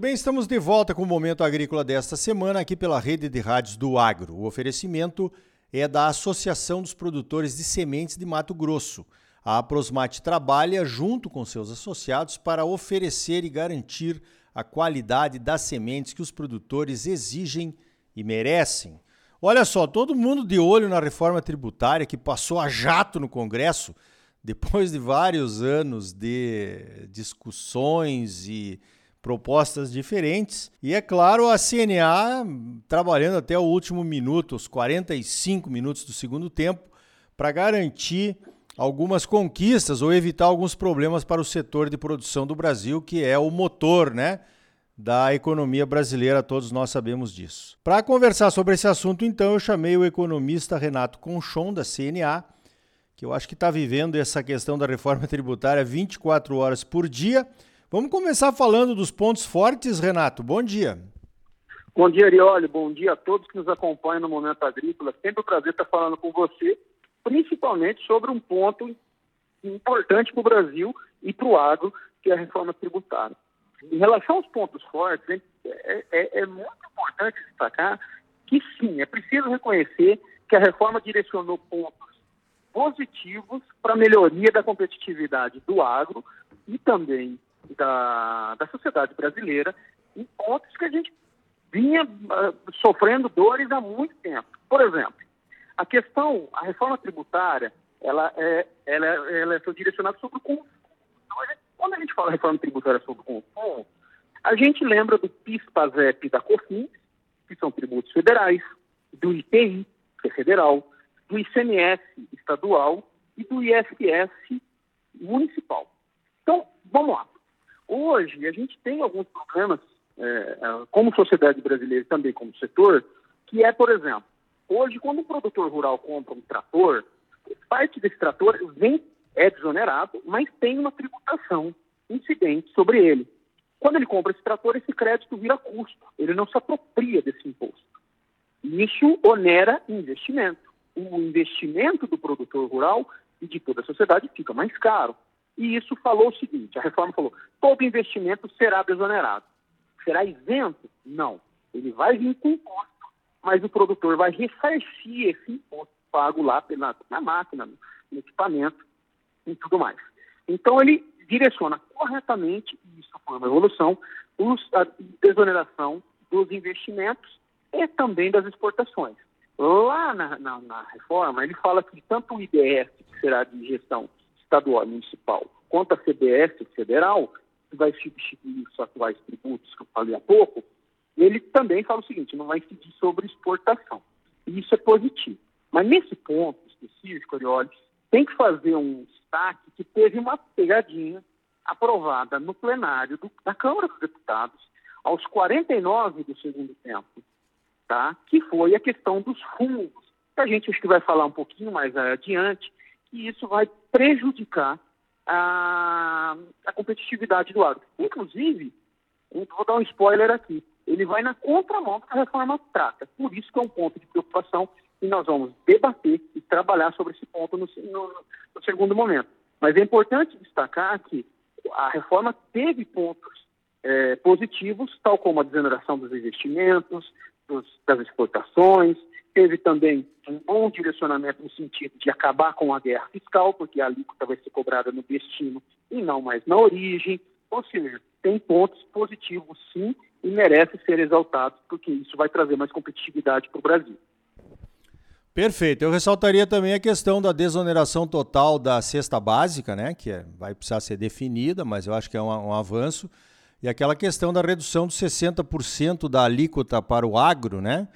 bem, estamos de volta com o Momento Agrícola desta semana aqui pela rede de rádios do Agro. O oferecimento é da Associação dos Produtores de Sementes de Mato Grosso. A Aprosmate trabalha junto com seus associados para oferecer e garantir a qualidade das sementes que os produtores exigem e merecem. Olha só, todo mundo de olho na reforma tributária que passou a jato no Congresso, depois de vários anos de discussões e propostas diferentes. E é claro, a CNA trabalhando até o último minuto, os 45 minutos do segundo tempo, para garantir algumas conquistas ou evitar alguns problemas para o setor de produção do Brasil, que é o motor, né? Da economia brasileira, todos nós sabemos disso. Para conversar sobre esse assunto, então, eu chamei o economista Renato Conchon, da CNA, que eu acho que está vivendo essa questão da reforma tributária 24 horas por dia Vamos começar falando dos pontos fortes, Renato. Bom dia. Bom dia, Arioli. Bom dia a todos que nos acompanham no Momento Agrícola. Sempre um prazer estar falando com você, principalmente sobre um ponto importante para o Brasil e para o agro, que é a reforma tributária. Em relação aos pontos fortes, é, é, é muito importante destacar que sim, é preciso reconhecer que a reforma direcionou pontos positivos para a melhoria da competitividade do agro e também da, da sociedade brasileira em pontos que a gente vinha uh, sofrendo dores há muito tempo. Por exemplo, a questão, a reforma tributária, ela é, ela, é, ela é direcionada sobre o consumo. Então, quando a gente fala reforma tributária sobre o consumo, a gente lembra do PIS, PASEP da COFINS, que são tributos federais, do IPI, que é federal, do ICMS estadual e do ISS municipal. Então, vamos lá. Hoje, a gente tem alguns problemas, é, é, como sociedade brasileira e também como setor, que é, por exemplo, hoje, quando um produtor rural compra um trator, parte desse trator vem, é desonerado, mas tem uma tributação incidente sobre ele. Quando ele compra esse trator, esse crédito vira custo, ele não se apropria desse imposto. Isso onera investimento. O investimento do produtor rural e de toda a sociedade fica mais caro. E isso falou o seguinte: a reforma falou, todo investimento será desonerado. Será isento? Não. Ele vai vir com imposto, mas o produtor vai ressarcir esse imposto pago lá na, na máquina, no equipamento e tudo mais. Então ele direciona corretamente, e isso foi uma evolução, os, a desoneração dos investimentos e também das exportações. Lá na, na, na reforma, ele fala que tanto o IDS, que será de gestão estadual e municipal, quanto a CBS federal, que vai substituir os atuais tributos que eu falei há pouco, ele também fala o seguinte, não vai incidir sobre exportação. E isso é positivo. Mas nesse ponto específico, Arioli, tem que fazer um destaque que teve uma pegadinha aprovada no plenário do, da Câmara dos Deputados aos 49 do segundo tempo, tá? que foi a questão dos fundos. A gente acho que vai falar um pouquinho mais adiante, que isso vai prejudicar a, a competitividade do agro. Inclusive, vou dar um spoiler aqui, ele vai na contramão que a reforma trata. Por isso que é um ponto de preocupação e nós vamos debater e trabalhar sobre esse ponto no, no, no segundo momento. Mas é importante destacar que a reforma teve pontos é, positivos, tal como a desoneração dos investimentos, dos, das exportações, Teve também um bom direcionamento no sentido de acabar com a guerra fiscal, porque a alíquota vai ser cobrada no destino e não mais na origem. Ou seja, tem pontos positivos sim e merece ser exaltados, porque isso vai trazer mais competitividade para o Brasil. Perfeito. Eu ressaltaria também a questão da desoneração total da cesta básica, né, que é, vai precisar ser definida, mas eu acho que é um, um avanço. E aquela questão da redução de 60% da alíquota para o agro, né?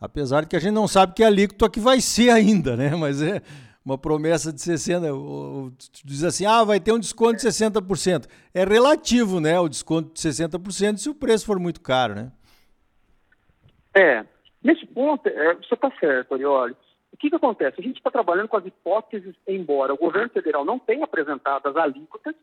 Apesar de que a gente não sabe que alíquota que vai ser ainda, né? Mas é uma promessa de 60%. Diz assim, ah, vai ter um desconto de 60%. É relativo, né? O desconto de 60% se o preço for muito caro, né? É. Nesse ponto, é, você está certo, Arioli. O que, que acontece? A gente está trabalhando com as hipóteses, embora o governo federal não tenha apresentado as alíquotas,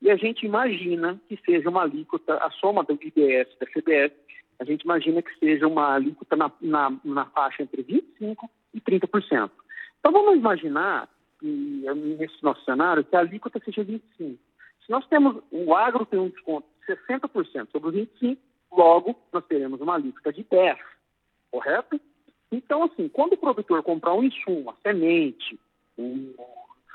e a gente imagina que seja uma alíquota, a soma do IBS da CBS, a gente imagina que seja uma alíquota na, na, na faixa entre 25% e 30%. Então vamos imaginar, que, nesse nosso cenário, que a alíquota seja 25%. Se nós temos, o agro tem um desconto de 60% sobre os 25%, Logo, nós teremos uma alíquota de 10, correto? Então, assim, quando o produtor comprar um insumo, uma semente, um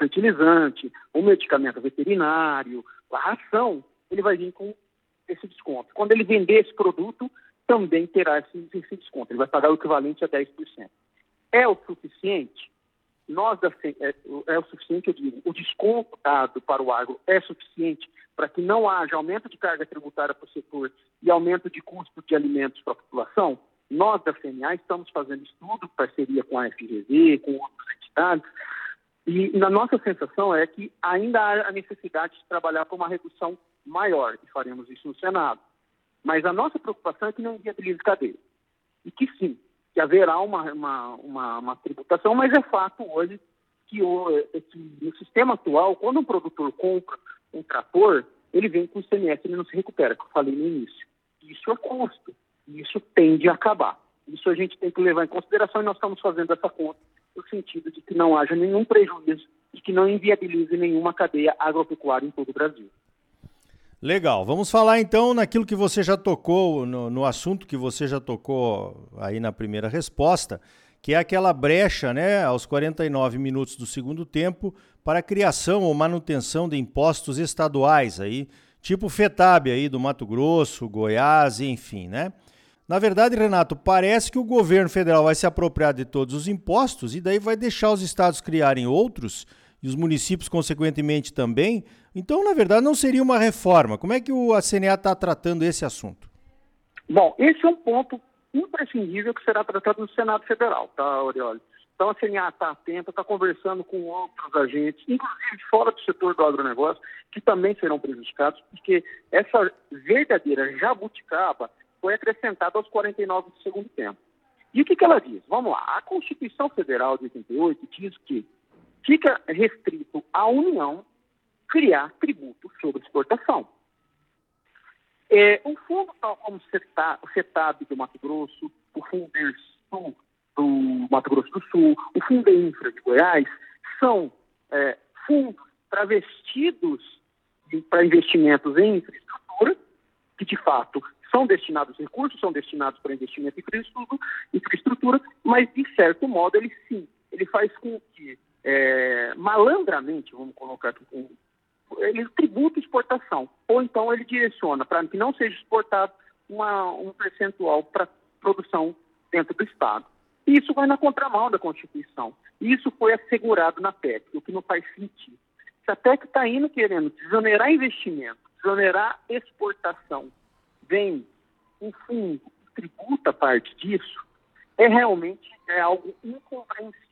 fertilizante, um medicamento veterinário, a ração, ele vai vir com esse desconto. Quando ele vender esse produto, também terá esse, esse desconto. Ele vai pagar o equivalente a 10%. É o suficiente? Nós, é, é o suficiente, eu digo, o desconto dado para o agro é suficiente para que não haja aumento de carga tributária para o setor e aumento de custo de alimentos para a população? Nós, da CNA, estamos fazendo estudo, parceria com a FGV, com outras entidades, e na nossa sensação é que ainda há a necessidade de trabalhar por uma redução maior, e faremos isso no Senado. Mas a nossa preocupação é que não viabilize cadeia. E que sim, que haverá uma, uma, uma, uma tributação, mas é fato hoje que, o, que no sistema atual, quando um produtor compra um trator, ele vem com o ICMS, ele não se recupera, que eu falei no início. Isso é custo, isso tende a acabar. Isso a gente tem que levar em consideração e nós estamos fazendo essa conta no sentido de que não haja nenhum prejuízo e que não inviabilize nenhuma cadeia agropecuária em todo o Brasil. Legal. Vamos falar então naquilo que você já tocou, no, no, assunto que você já tocou aí na primeira resposta, que é aquela brecha, né, aos 49 minutos do segundo tempo, para a criação ou manutenção de impostos estaduais aí, tipo FETAB aí do Mato Grosso, Goiás, enfim, né? Na verdade, Renato, parece que o governo federal vai se apropriar de todos os impostos e daí vai deixar os estados criarem outros e os municípios, consequentemente, também. Então, na verdade, não seria uma reforma. Como é que o CNA está tratando esse assunto? Bom, esse é um ponto imprescindível que será tratado no Senado Federal, tá, Aureoli? Então, a CNA está atenta, está conversando com outros agentes, inclusive fora do setor do agronegócio, que também serão prejudicados, porque essa verdadeira jabuticaba foi acrescentada aos 49 do segundo tempo. E o que, que ela diz? Vamos lá. A Constituição Federal de 88 diz que fica restrito à União criar tributo sobre exportação. É, o fundo, tal como o CETAB do Mato Grosso, o Funder Sul do Mato Grosso do Sul, o Fundo Infra de Goiás, são é, fundos travestidos para investimentos em infraestrutura, que de fato são destinados recursos, são destinados para investimento em infraestrutura, mas de certo modo ele sim, ele faz com que é, malandramente, vamos colocar aqui, ele tributa exportação, ou então ele direciona para que não seja exportado uma, um percentual para produção dentro do Estado. Isso vai na contramão da Constituição. Isso foi assegurado na PEC, o que não faz sentido. Se a PEC está indo querendo desonerar investimento, desonerar exportação, vem que tributa parte disso, é realmente é algo incompreensível.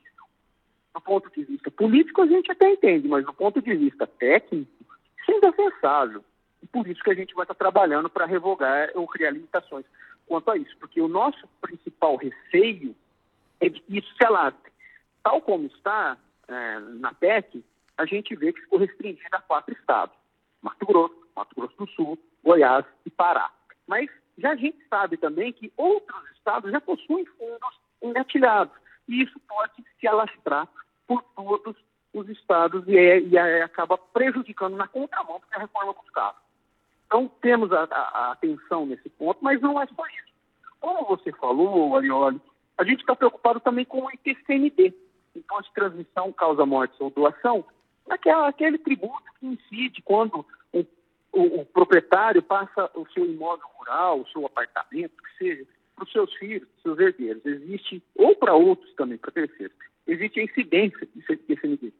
Do ponto de vista político, a gente até entende, mas do ponto de vista técnico, isso é indefensável. E por isso que a gente vai estar trabalhando para revogar ou criar limitações quanto a isso, porque o nosso principal receio é de que isso se alastre. Tal como está é, na PEC, a gente vê que ficou restringido a quatro estados: Mato Grosso, Mato Grosso do Sul, Goiás e Pará. Mas já a gente sabe também que outros estados já possuem fundos engatilhados. E isso pode se alastrar por todos os estados e, é, e é, acaba prejudicando na contramão porque a reforma buscava. Então, temos a, a, atenção nesse ponto, mas não é só isso. Como você falou, Arioli, a gente está preocupado também com o IPCMD, Imposto de Transmissão, Causa Morte ou Doação, aquele tributo que incide quando o o, proprietário passa o seu imóvel rural, o seu apartamento, que seja, para os seus filhos, seus herdeiros. Existe, ou para outros também, para terceiros. Existe a incidência desse nível.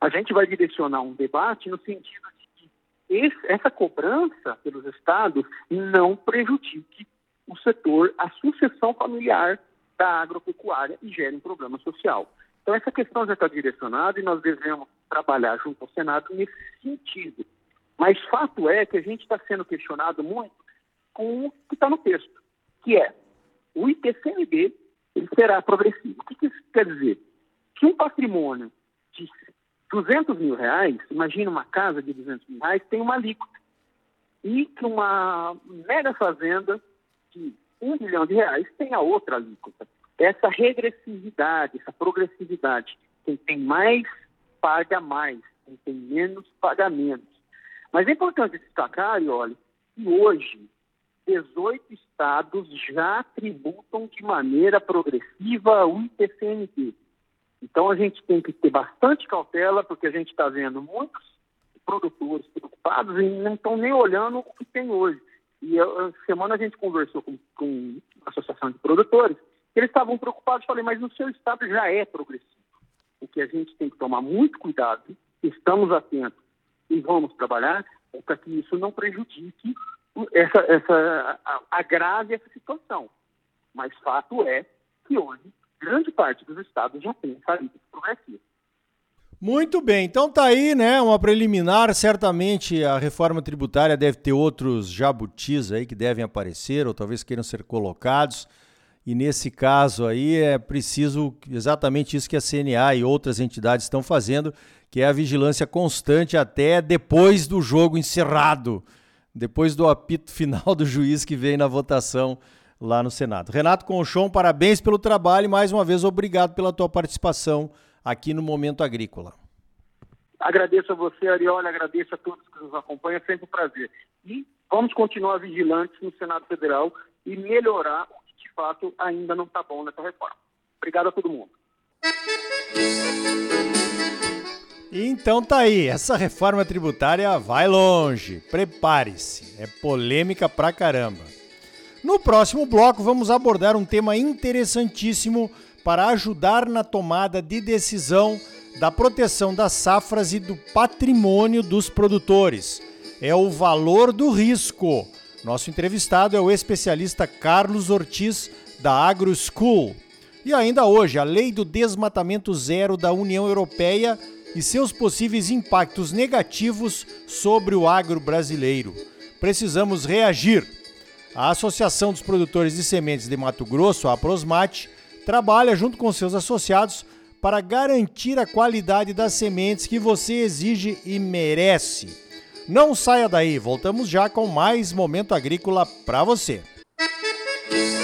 A gente vai direcionar um debate no sentido de que esse, essa cobrança pelos estados não prejudique o setor, a sucessão familiar da agropecuária e gere um problema social. Então, essa questão já está direcionada e nós devemos trabalhar junto ao Senado nesse sentido mas fato é que a gente está sendo questionado muito com o que está no texto, que é o IPCMD ele será progressivo. O que, isso quer dizer? Que um patrimônio de 200 mil reais, imagina uma casa de 200 mil reais, tem uma alíquota. E que uma mega fazenda de um milhão de reais tem a outra alíquota. Essa regressividade, essa progressividade, quem tem mais paga mais, quem tem menos paga menos. Mas é importante destacar, olha, que hoje 18 estados já tributam de maneira progressiva o IPCMT. Então a gente tem que ter bastante cautela, porque a gente está vendo muitos produtores preocupados e não estão nem olhando o que tem hoje. E a semana a gente conversou com, com a Associação de Produtores, eles estavam preocupados, falei, mas no seu estado já é progressivo. O que a gente tem que tomar muito cuidado, estamos atentos e vamos trabalhar para que isso não prejudique essa, essa agrave essa situação. Mas fato é que hoje grande parte dos estados já tem essa lista progressiva. Muito bem, então tá aí, né, uma preliminar, certamente a reforma tributária deve ter outros jabutis aí que devem aparecer ou talvez queiram ser colocados. E nesse caso aí é preciso exatamente isso que a CNA e outras entidades estão fazendo, que é a vigilância constante até depois do jogo encerrado, depois do apito final do juiz que vem na votação lá no Senado. Renato Conchon, parabéns pelo trabalho e mais uma vez obrigado pela tua participação aqui no Momento Agrícola. Agradeço a você, Arioli, agradeço a todos que nos acompanham, é sempre um prazer. E vamos continuar vigilantes no Senado Federal e melhorar o de fato ainda não está bom nessa reforma. Obrigado a todo mundo. Então tá aí, essa reforma tributária vai longe. Prepare-se, é polêmica pra caramba. No próximo bloco vamos abordar um tema interessantíssimo para ajudar na tomada de decisão da proteção das safras e do patrimônio dos produtores. É o valor do risco. Nosso entrevistado é o especialista Carlos Ortiz, da Agro School. E ainda hoje, a lei do desmatamento zero da União Europeia e seus possíveis impactos negativos sobre o agro brasileiro. Precisamos reagir. A Associação dos Produtores de Sementes de Mato Grosso, a Prosmate, trabalha junto com seus associados para garantir a qualidade das sementes que você exige e merece. Não saia daí, voltamos já com mais momento agrícola para você. Música